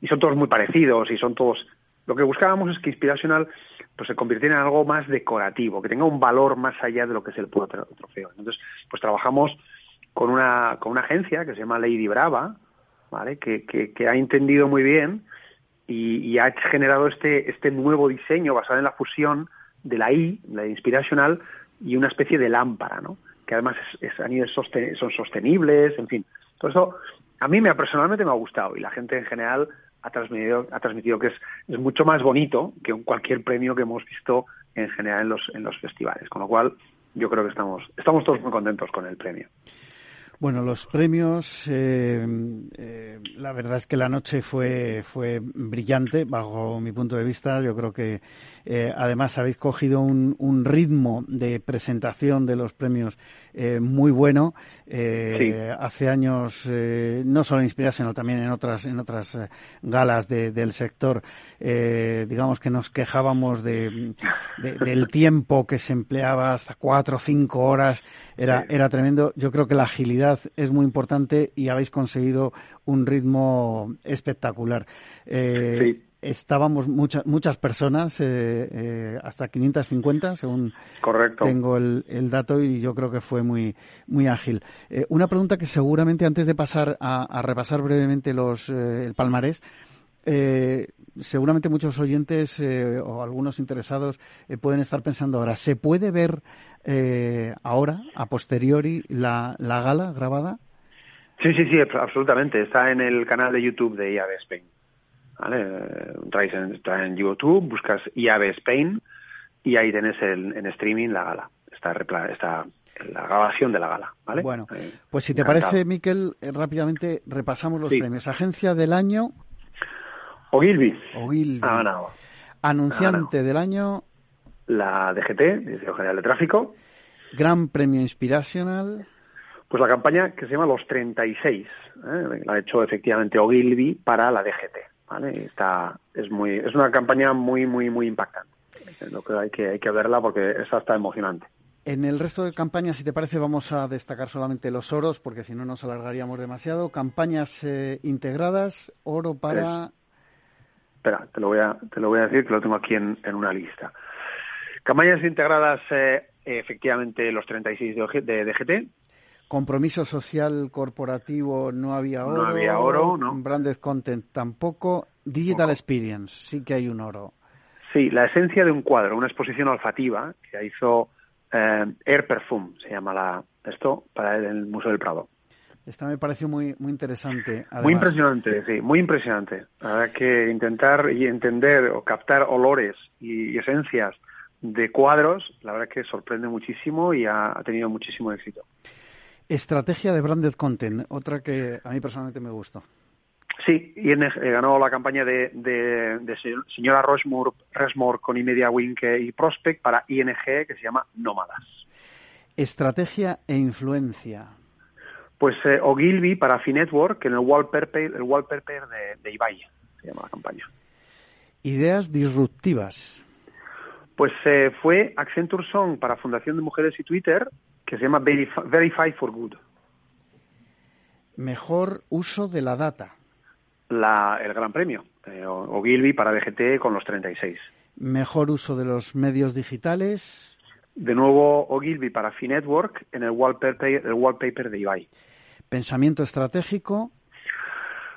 Speaker 3: y son todos muy parecidos y son todos lo que buscábamos es que Inspirational pues, se convirtiera en algo más decorativo, que tenga un valor más allá de lo que es el puro trofeo. Entonces, pues trabajamos con una, con una agencia que se llama Lady Brava, ¿vale? que, que, ha entendido muy bien y, ha generado este, este nuevo diseño basado en la fusión de la I, la Inspirational, y una especie de lámpara, ¿no? que además es, son sostenibles, en fin. Todo eso a mí me, personalmente me ha gustado y la gente en general ha transmitido, ha transmitido que es, es mucho más bonito que cualquier premio que hemos visto en general en los, en los festivales. Con lo cual, yo creo que estamos, estamos todos muy contentos con el premio.
Speaker 1: Bueno, los premios, eh, eh, la verdad es que la noche fue, fue brillante, bajo mi punto de vista. Yo creo que eh, además habéis cogido un, un, ritmo de presentación de los premios eh, muy bueno. Eh, sí. Hace años, no solo en Inspiración, sino también en otras, en otras galas de, del sector, digamos que nos quejábamos de, de, del tiempo que se empleaba hasta cuatro o cinco horas. Era, era tremendo. Yo creo que la agilidad es muy importante y habéis conseguido un ritmo espectacular.
Speaker 3: sí
Speaker 1: estábamos muchas muchas personas, eh, eh, hasta 550, según
Speaker 3: Correcto.
Speaker 1: tengo el, el, dato, y yo creo que fue muy, muy ágil. Eh, una pregunta que seguramente antes de pasar a, a repasar brevemente los, eh, el palmarés, eh, seguramente muchos oyentes o algunos interesados pueden estar pensando ahora, ¿se puede ver ahora, a posteriori, la, la gala grabada?
Speaker 3: Sí, sí, sí, absolutamente. Está en el canal de YouTube de IAB Spain. ¿vale? Traes en, está en YouTube, buscas IAB Spain y ahí tenés el, en streaming la gala. Está, está la grabación de la gala, ¿vale?
Speaker 1: Bueno, eh, pues si te encantado. parece, Miquel, eh, rápidamente repasamos los sí. premios. Agencia del año...
Speaker 3: Ogilvy.
Speaker 1: Ogilvy.
Speaker 3: Ha ganado.
Speaker 1: Anunciante
Speaker 3: ha ganado.
Speaker 1: del año...
Speaker 3: La DGT, Dirección General de Tráfico.
Speaker 1: Gran Premio Inspirational.
Speaker 3: Pues la campaña que se llama Los 36. ¿eh? La ha hecho efectivamente Ogilvy para la DGT. ¿vale? Está, es muy, es una campaña muy, muy, muy impactante. Lo que hay que, hay que verla porque esa está emocionante.
Speaker 1: En el resto de campañas, si te parece, vamos a destacar solamente los oros, porque si no nos alargaríamos demasiado. Campañas eh, integradas, oro para.
Speaker 3: Es... Espera, te lo voy a, te lo voy a decir que lo tengo aquí en, en una lista. Campañas integradas, eh, efectivamente, los 36 de, de DGT,
Speaker 1: Compromiso social corporativo no había oro.
Speaker 3: No había oro, no.
Speaker 1: Branded content tampoco. Digital experience, sí que hay un oro.
Speaker 3: Sí, la esencia de un cuadro, una exposición olfativa que hizo eh, Air Perfume, se llama la, esto, para el Museo del Prado.
Speaker 1: Esta me pareció muy, muy interesante. Además.
Speaker 3: Muy impresionante, sí, muy impresionante. Habrá que intentar y entender o captar olores y, y esencias de cuadros, la verdad que sorprende muchísimo y ha, ha tenido muchísimo éxito.
Speaker 1: Estrategia de branded content, otra que a mí personalmente me gustó.
Speaker 3: Sí, ING eh, ganó la campaña de, de, de señora Rushmore, Rushmore con Imedia Wink y Prospect para ING que se llama Nómadas.
Speaker 1: Estrategia e influencia.
Speaker 3: Pues eh, Ogilvy para Finetwork en el wallpaper, el wallpaper de, de Ibai, se llama la campaña.
Speaker 1: Ideas disruptivas.
Speaker 3: Pues eh, fue Accenture Song para Fundación de Mujeres y Twitter que se llama Verify, Verify for Good.
Speaker 1: Mejor uso de la data.
Speaker 3: La, el Gran Premio, eh, Ogilvy para DGT con los 36.
Speaker 1: Mejor uso de los medios digitales.
Speaker 3: De nuevo Ogilvy para Finetwork en el wallpaper, el wallpaper de Ibai.
Speaker 1: Pensamiento estratégico.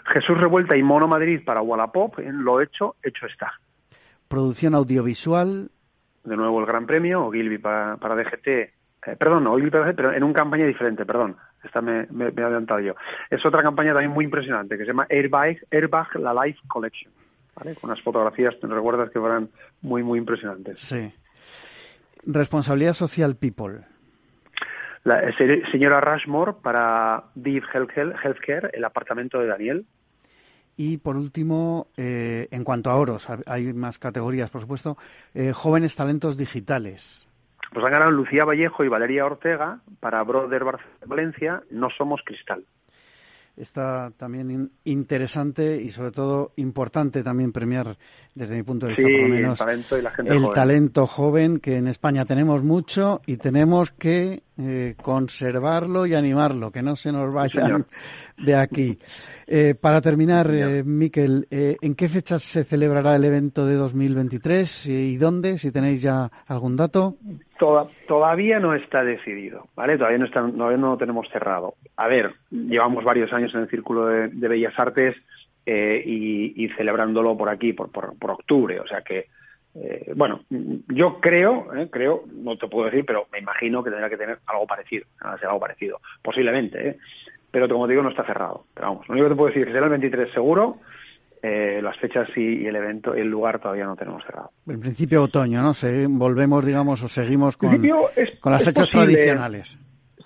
Speaker 3: Jesús Revuelta y Mono Madrid para Wallapop en Lo Hecho, Hecho Está.
Speaker 1: Producción audiovisual.
Speaker 3: De nuevo el Gran Premio, Ogilvy para, para DGT eh, perdón, Ogilvy para DGT, pero en una campaña diferente, perdón. Esta me, me, me, he adelantado yo. Es otra campaña también muy impresionante que se llama Airbag, Airbag La Life Collection. ¿vale? Con unas fotografías, te recuerdas que fueran muy, muy impresionantes.
Speaker 1: Sí. Responsabilidad social People.
Speaker 3: La eh, señora Rushmore para Viv Healthcare, el apartamento de Daniel.
Speaker 1: Y por último, eh, en cuanto a oros, hay más categorías, por supuesto, eh, jóvenes talentos digitales.
Speaker 3: Pues han ganado Lucía Vallejo y Valeria Ortega para Brother Valencia, No Somos Cristal.
Speaker 1: Está también interesante y sobre todo importante también premiar desde mi punto de vista
Speaker 3: sí,
Speaker 1: por lo menos
Speaker 3: el talento, y la gente
Speaker 1: el
Speaker 3: joven.
Speaker 1: talento joven que en España tenemos mucho y tenemos que eh, conservarlo y animarlo, que no se nos vayan sí, de aquí. Eh, para terminar, eh, Miquel, ¿en qué fechas se celebrará el evento de 2023 y dónde? Si tenéis ya algún dato.
Speaker 3: Toda, todavía no está decidido, ¿vale? Todavía no, está, todavía no lo tenemos cerrado. A ver, llevamos varios años en el Círculo de, Bellas Artes eh, y, celebrándolo por aquí, por, por, por octubre, o sea que eh, bueno, yo creo, eh, creo, no te puedo decir, pero me imagino que tendrá que tener algo parecido, algo parecido, posiblemente, ¿eh? pero como te digo, no está cerrado. Pero vamos, lo único que te puedo decir es que será el 23 seguro eh, las fechas y, el evento, el lugar todavía no tenemos cerrado.
Speaker 1: En principio otoño, ¿no? Se, volvemos, digamos, o seguimos con, con las fechas tradicionales.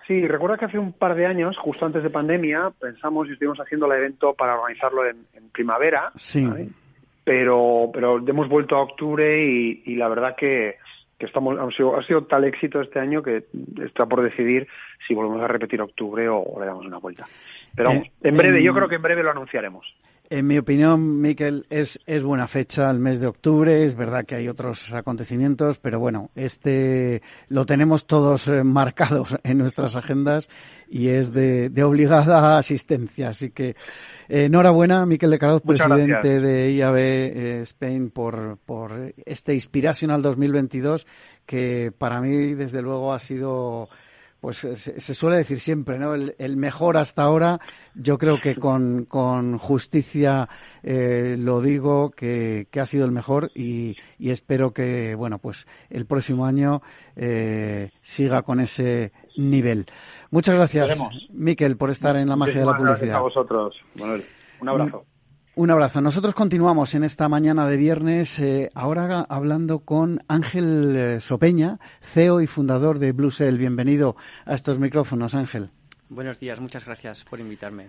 Speaker 3: Sí, recuerda que hace un par de años, justo antes de pandemia, pensamos y estuvimos haciendo el evento para organizarlo en, primavera.
Speaker 1: Sí.
Speaker 3: Pero, pero hemos vuelto a octubre y, la verdad que, que estamos, ha sido, ha sido, tal éxito este año que está por decidir si volvemos a repetir octubre o, le damos una vuelta. Pero eh, en breve, yo creo que en breve lo anunciaremos.
Speaker 1: En mi opinión, Miquel, es, es buena fecha el mes de octubre. Es verdad que hay otros acontecimientos, pero bueno, este lo tenemos todos eh, marcados en nuestras agendas y es de, de obligada asistencia. Así que eh, enhorabuena, Miquel de Caroz, presidente de IAB eh, Spain, por, por este Inspirational 2022, que para mí, desde luego, ha sido pues eh, se, suele decir siempre, ¿no? El, mejor hasta ahora, yo creo que con, con justicia eh, lo digo, que, que, ha sido el mejor y, y, espero que, bueno, pues el próximo año eh, siga con ese nivel. Muchas gracias, Miquel, por estar en la magia de la publicidad. Gracias
Speaker 3: a vosotros, Manuel. Un abrazo.
Speaker 1: Un abrazo. Nosotros continuamos en esta mañana de viernes, eh, ahora hablando con Ángel eh, Sopeña, CEO y fundador de Bluesell. Bienvenido a estos micrófonos, Ángel.
Speaker 4: Buenos días, muchas gracias por invitarme.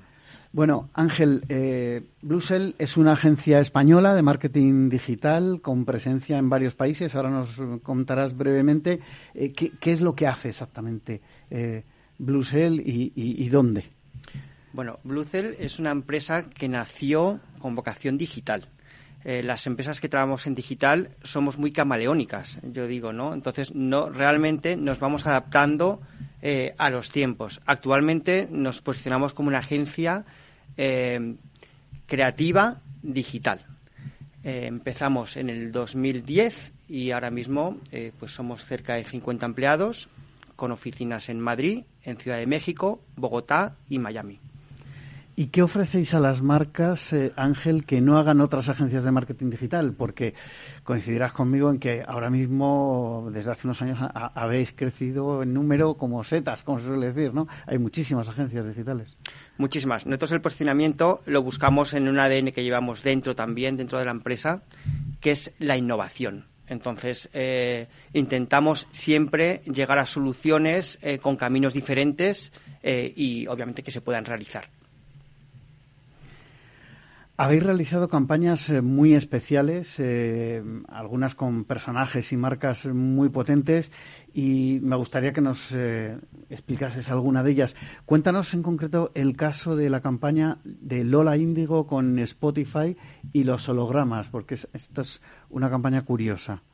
Speaker 1: Bueno, Ángel, eh, Bluesell es una agencia española de marketing digital con presencia en varios países. Ahora nos contarás brevemente eh, qué, es lo que hace exactamente eh, Bluesell y dónde.
Speaker 4: Bueno, Bluecell es una empresa que nació con vocación digital. Eh, las empresas que trabajamos en digital somos muy camaleónicas, yo digo, ¿no? Entonces, no realmente nos vamos adaptando eh, a los tiempos. Actualmente nos posicionamos como una agencia eh, creativa digital. empezamos en el 2010 y ahora mismo pues somos cerca de 50 empleados con oficinas en Madrid, en Ciudad de México, Bogotá y Miami.
Speaker 1: ¿Y qué ofrecéis a las marcas, eh, Ángel, que no hagan otras agencias de marketing digital? Porque coincidirás conmigo en que ahora mismo, desde hace unos años, habéis crecido en número como setas, como se suele decir, ¿no? Hay muchísimas agencias digitales.
Speaker 4: Muchísimas. Nosotros el posicionamiento lo buscamos en un ADN que llevamos dentro también, dentro de la empresa, que es la innovación. Entonces, eh, intentamos siempre llegar a soluciones eh, con caminos diferentes y, obviamente, que se puedan realizar.
Speaker 1: Habéis realizado campañas eh, muy especiales, eh, algunas con personajes y marcas muy potentes, y me gustaría que nos eh, explicases alguna de ellas. Cuéntanos en concreto el caso de la campaña de Lola Índigo con Spotify y los hologramas, porque es, esta es una campaña curiosa.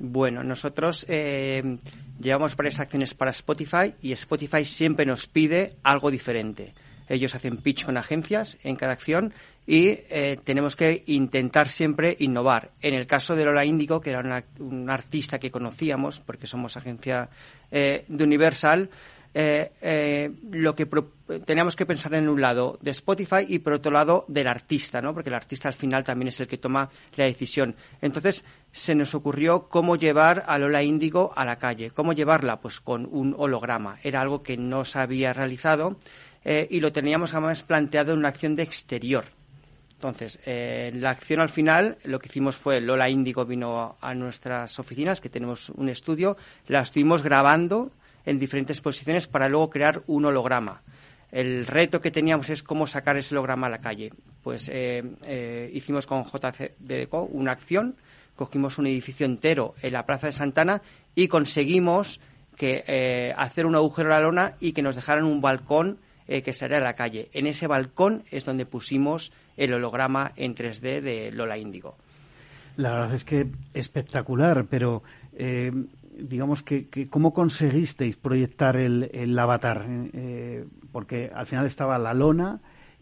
Speaker 4: Bueno, nosotros llevamos varias acciones para Spotify y Spotify siempre nos pide algo diferente. Ellos hacen pitch con agencias en cada acción y eh, tenemos que intentar siempre innovar. En el caso de Lola Índigo, que era un artista que conocíamos, porque somos agencia eh, de Universal, eh, lo que teníamos que pensar en un lado de Spotify y por otro lado del artista, ¿no? Porque el artista al final también es el que toma la decisión. Entonces se nos ocurrió cómo llevar a Lola Índigo a la calle. ¿Cómo llevarla? Pues con un holograma. Era algo que no se había realizado y lo teníamos además planteado en una acción de exterior entonces, eh, la acción al final, lo que hicimos fue Lola Índigo vino a nuestras oficinas, que tenemos un estudio, la estuvimos grabando en diferentes posiciones para luego crear un holograma. El reto que teníamos es cómo sacar ese holograma a la calle. Pues eh, eh, hicimos con JCDeco una acción, cogimos un edificio entero en la Plaza de Santana y conseguimos que hacer un agujero a la lona y que nos dejaran un balcón que saliera a la calle. En ese balcón es donde pusimos el holograma en 3D de Lola Índigo.
Speaker 1: La verdad es que espectacular, pero eh, digamos que, cómo conseguisteis proyectar el, avatar, eh, porque al final estaba la lona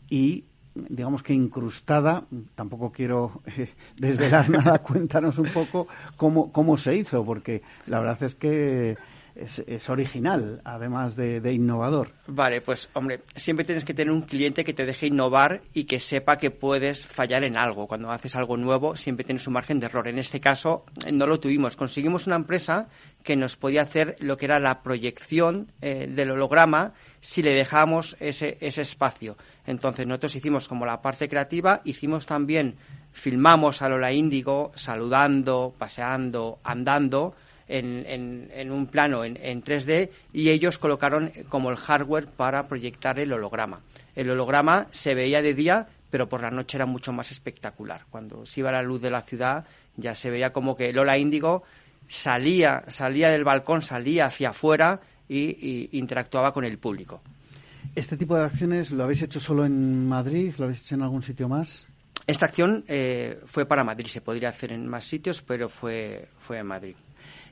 Speaker 1: y digamos que incrustada, tampoco quiero eh, desvelar nada, cuéntanos un poco cómo, cómo se hizo, porque la verdad es que es, original, además de, innovador.
Speaker 4: Vale, pues hombre, siempre tienes que tener un cliente que te deje innovar y que sepa que puedes fallar en algo. Cuando haces algo nuevo, siempre tienes un margen de error. En este caso, no lo tuvimos. Conseguimos una empresa que nos podía hacer lo que era la proyección eh, del holograma si le dejamos ese, ese espacio. Entonces, nosotros hicimos como la parte creativa, hicimos también, filmamos a Lola Índigo saludando, paseando, andando en, en, un plano en, en, 3D y ellos colocaron como el hardware para proyectar el holograma. El holograma se veía de día, pero por la noche era mucho más espectacular. Cuando se iba la luz de la ciudad ya se veía como que Lola Índigo salía, salía del balcón, salía hacia afuera y, interactuaba con el público.
Speaker 1: ¿Este tipo de acciones lo habéis hecho solo en Madrid? ¿Lo habéis hecho en algún sitio más?
Speaker 4: Esta acción eh, fue para Madrid. Se podría hacer en más sitios, pero fue, fue en Madrid.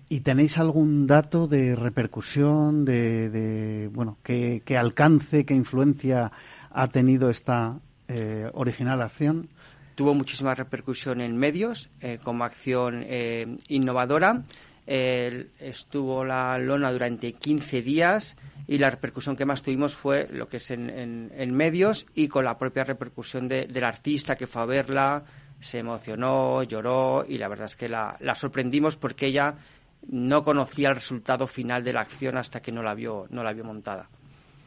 Speaker 1: ¿Y tenéis algún dato de repercusión, de, bueno, qué, alcance, qué influencia ha tenido esta eh, original acción?
Speaker 4: Tuvo muchísima repercusión en medios eh, como acción eh, innovadora. estuvo la lona durante 15 días y la repercusión que más tuvimos fue lo que es en, medios y con la propia repercusión del artista que fue a verla, se emocionó, lloró y la verdad es que la sorprendimos porque ella no conocía el resultado final de la acción hasta que no la vio, no la vio montada.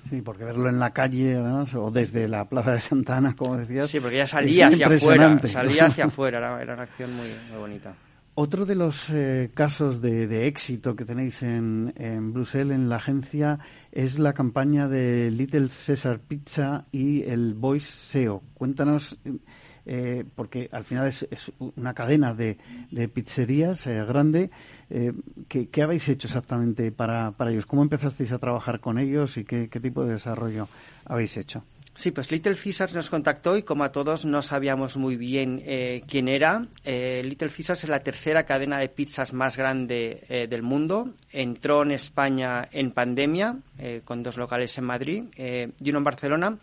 Speaker 1: Sí, porque verlo en la calle, además, o desde la Plaza de Santana, como decías.
Speaker 4: Sí, porque ya salía hacia afuera, salía hacia afuera, era, una acción muy, bonita.
Speaker 1: Otro de los eh, casos de, éxito que tenéis en, en Bruselas, en la agencia, es la campaña de Little Cesar Pizza y el Voice SEO. Cuéntanos eh, porque al final es, una cadena de, pizzerías eh, grande. Eh, ¿qué, habéis hecho exactamente para, para ellos? ¿Cómo empezasteis a trabajar con ellos y qué, tipo de desarrollo habéis hecho?
Speaker 4: Sí, pues Little Caesars nos contactó y como a todos no sabíamos muy bien quién era. Little Caesars es la tercera cadena de pizzas más grande del mundo. Entró en España en pandemia con dos locales en Madrid y uno en Barcelona.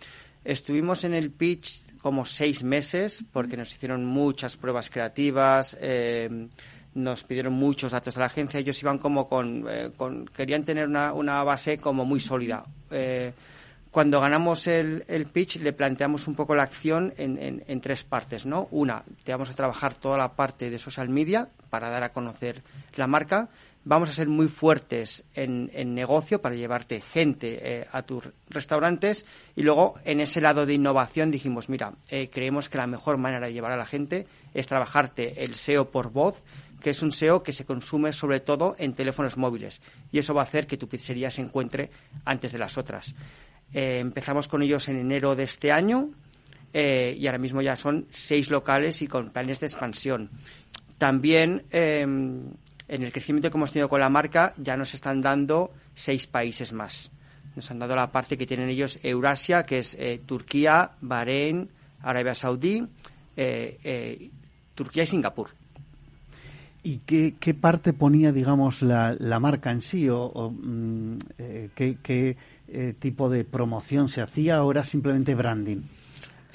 Speaker 4: Estuvimos en el pitch como seis meses porque nos hicieron muchas pruebas creativas, eh, nos pidieron muchos datos de la agencia. Ellos iban como con, eh, querían tener una, una, base como muy sólida. Eh, cuando ganamos el, el, pitch le planteamos un poco la acción en, en, en, tres partes, ¿no? Una, te vamos a trabajar toda la parte de social media para dar a conocer la marca vamos a ser muy fuertes en, negocio para llevarte gente eh, a tus restaurantes y luego en ese lado de innovación dijimos, mira, eh, creemos que la mejor manera de llevar a la gente es trabajarte el SEO por voz, que es un SEO que se consume sobre todo en teléfonos móviles y eso va a hacer que tu pizzería se encuentre antes de las otras. Eh, empezamos con ellos en enero de este año y ahora mismo ya son seis locales y con planes de expansión. También em, en el crecimiento que hemos tenido con la marca ya nos están dando seis países más. Nos han dado la parte que tienen ellos Eurasia, que es eh, Turquía, Bahrein, Arabia Saudí, eh, eh, Turquía y Singapur.
Speaker 1: ¿Y qué, parte ponía, digamos, la, marca en sí? ¿O, mm, qué, tipo de promoción se hacía o era simplemente branding?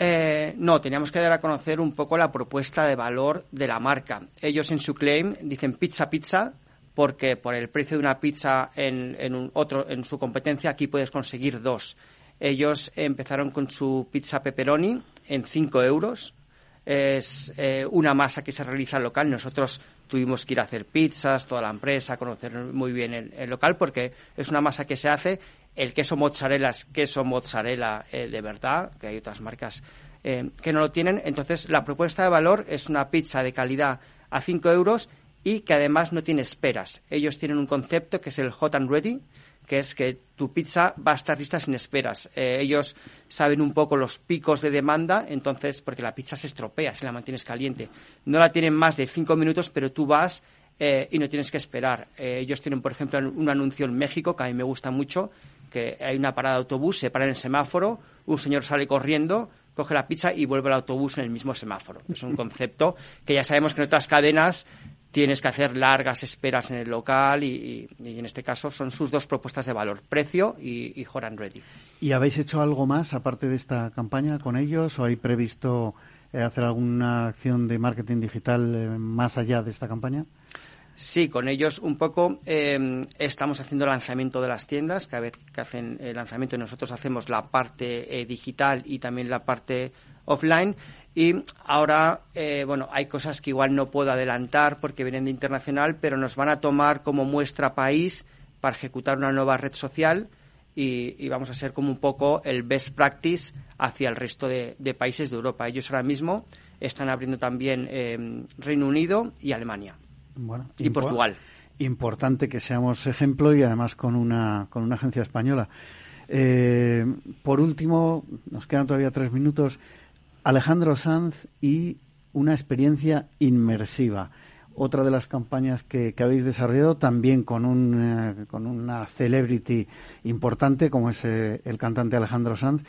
Speaker 4: Eh, no, teníamos que dar a conocer un poco la propuesta de valor de la marca. Ellos en su claim dicen pizza pizza porque por el precio de una pizza en, un otro en su competencia aquí puedes conseguir dos. Ellos empezaron con su pizza pepperoni en 5 euros. Es eh, una masa que se realiza local. Nosotros tuvimos que ir a hacer pizzas, toda la empresa, conocer muy bien el, local, porque es una masa que se hace. El queso mozzarella es queso mozzarella eh, de verdad, que hay otras marcas eh, que no lo tienen. Entonces, la propuesta de valor es una pizza de calidad a 5 euros y que además no tiene esperas. Ellos tienen un concepto que es el hot and ready, que es que tu pizza va a estar lista sin esperas. Eh, ellos saben un poco los picos de demanda, entonces, porque la pizza se estropea si la mantienes caliente. No la tienen más de cinco minutos, pero tú vas y no tienes que esperar. Ellos tienen, por ejemplo, un anuncio en México que a mí me gusta mucho, que hay una parada de autobús, se para en el semáforo, un señor sale corriendo, coge la pizza y vuelve al autobús en el mismo semáforo. Es un concepto que ya sabemos que en otras cadenas tienes que hacer largas esperas en el local y, en este caso son sus dos propuestas de valor, precio y, y Ready.
Speaker 1: ¿Y habéis hecho algo más aparte de esta campaña con ellos o hay previsto eh, hacer alguna acción de marketing digital eh, más allá de esta campaña?
Speaker 4: Sí, con ellos un poco em, estamos haciendo el lanzamiento de las tiendas. Cada vez que hacen el lanzamiento nosotros hacemos la parte eh, digital y también la parte offline. Y ahora, eh, bueno, hay cosas que igual no puedo adelantar porque vienen de internacional, pero nos van a tomar como muestra país para ejecutar una nueva red social y, vamos a ser como un poco el best practice hacia el resto de, países de Europa. Ellos ahora mismo están abriendo también em, Reino Unido y Alemania.
Speaker 1: Bueno,
Speaker 4: y Portugal.
Speaker 1: Importante que seamos ejemplo y además con una, con una agencia española. Eh, por último, nos quedan todavía tres minutos. Alejandro Sanz y una experiencia inmersiva. Otra de las campañas que, habéis desarrollado también con, un, eh, con una celebrity importante como es eh, el cantante Alejandro Sanz.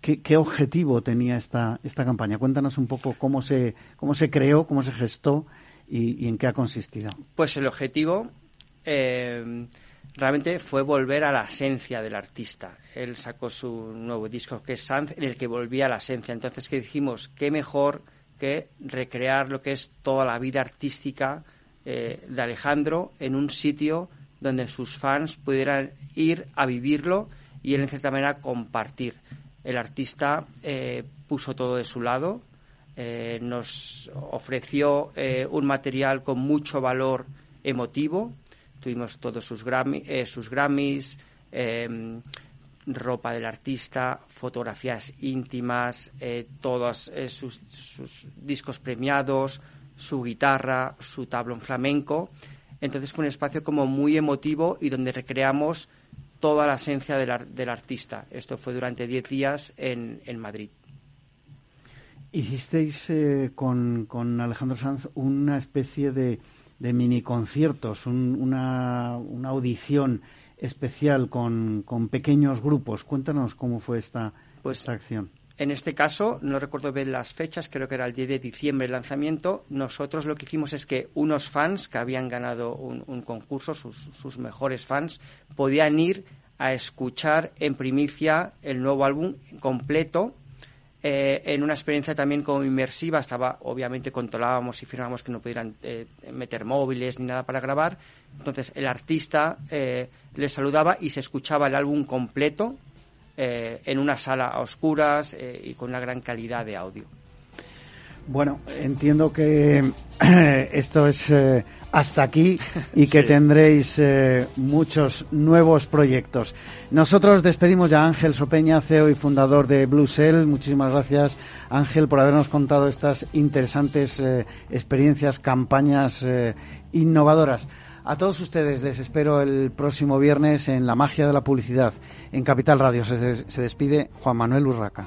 Speaker 1: ¿Qué, ¿Qué, objetivo tenía esta, esta campaña? Cuéntanos un poco cómo se, cómo se creó, cómo se gestó ¿Y, en qué ha consistido?
Speaker 4: Pues el objetivo eh, realmente fue volver a la esencia del artista. Él sacó su nuevo disco que es Sanz, en el que volvía a la esencia. Entonces, ¿qué dijimos? ¿Qué mejor que recrear lo que es toda la vida artística eh, de Alejandro en un sitio donde sus fans pudieran ir a vivirlo y él, en cierta manera, compartir. El artista eh, puso todo de su lado, eh, nos ofreció eh, un material con mucho valor emotivo. Tuvimos todos sus, eh, sus Grammys, em, ropa del artista, fotografías íntimas, todos sus, discos premiados, su guitarra, su tablón flamenco. Entonces fue un espacio como muy emotivo y donde recreamos toda la esencia del, del artista. Esto fue durante 10 días en Madrid.
Speaker 1: Hicisteis eh, con, con, Alejandro Sanz una especie de, de mini conciertos, una, una, audición especial con, con, pequeños grupos. Cuéntanos cómo fue esta, pues, esta acción.
Speaker 4: En este caso, no recuerdo bien las fechas, creo que era el 10 de diciembre el lanzamiento. Nosotros lo que hicimos es que unos fans que habían ganado un, un concurso, sus, sus mejores fans, podían ir a escuchar en primicia el nuevo álbum completo eh, en una experiencia también como inmersiva. Estaba, obviamente, controlábamos y firmábamos que no pudieran eh, meter móviles ni nada para grabar. Entonces, el artista eh, les saludaba y se escuchaba el álbum completo en una sala a oscuras y con una gran calidad de audio.
Speaker 1: Bueno, entiendo que esto es eh, hasta aquí y que tendréis eh, muchos nuevos proyectos. Nosotros despedimos ya a Ángel Sopeña, CEO y fundador de Blue Cell. Muchísimas gracias, Ángel, por habernos contado estas interesantes eh, experiencias, campañas innovadoras. A todos ustedes les espero el próximo viernes en La Magia de la Publicidad. En Capital Radio se, se despide Juan Manuel Urraca.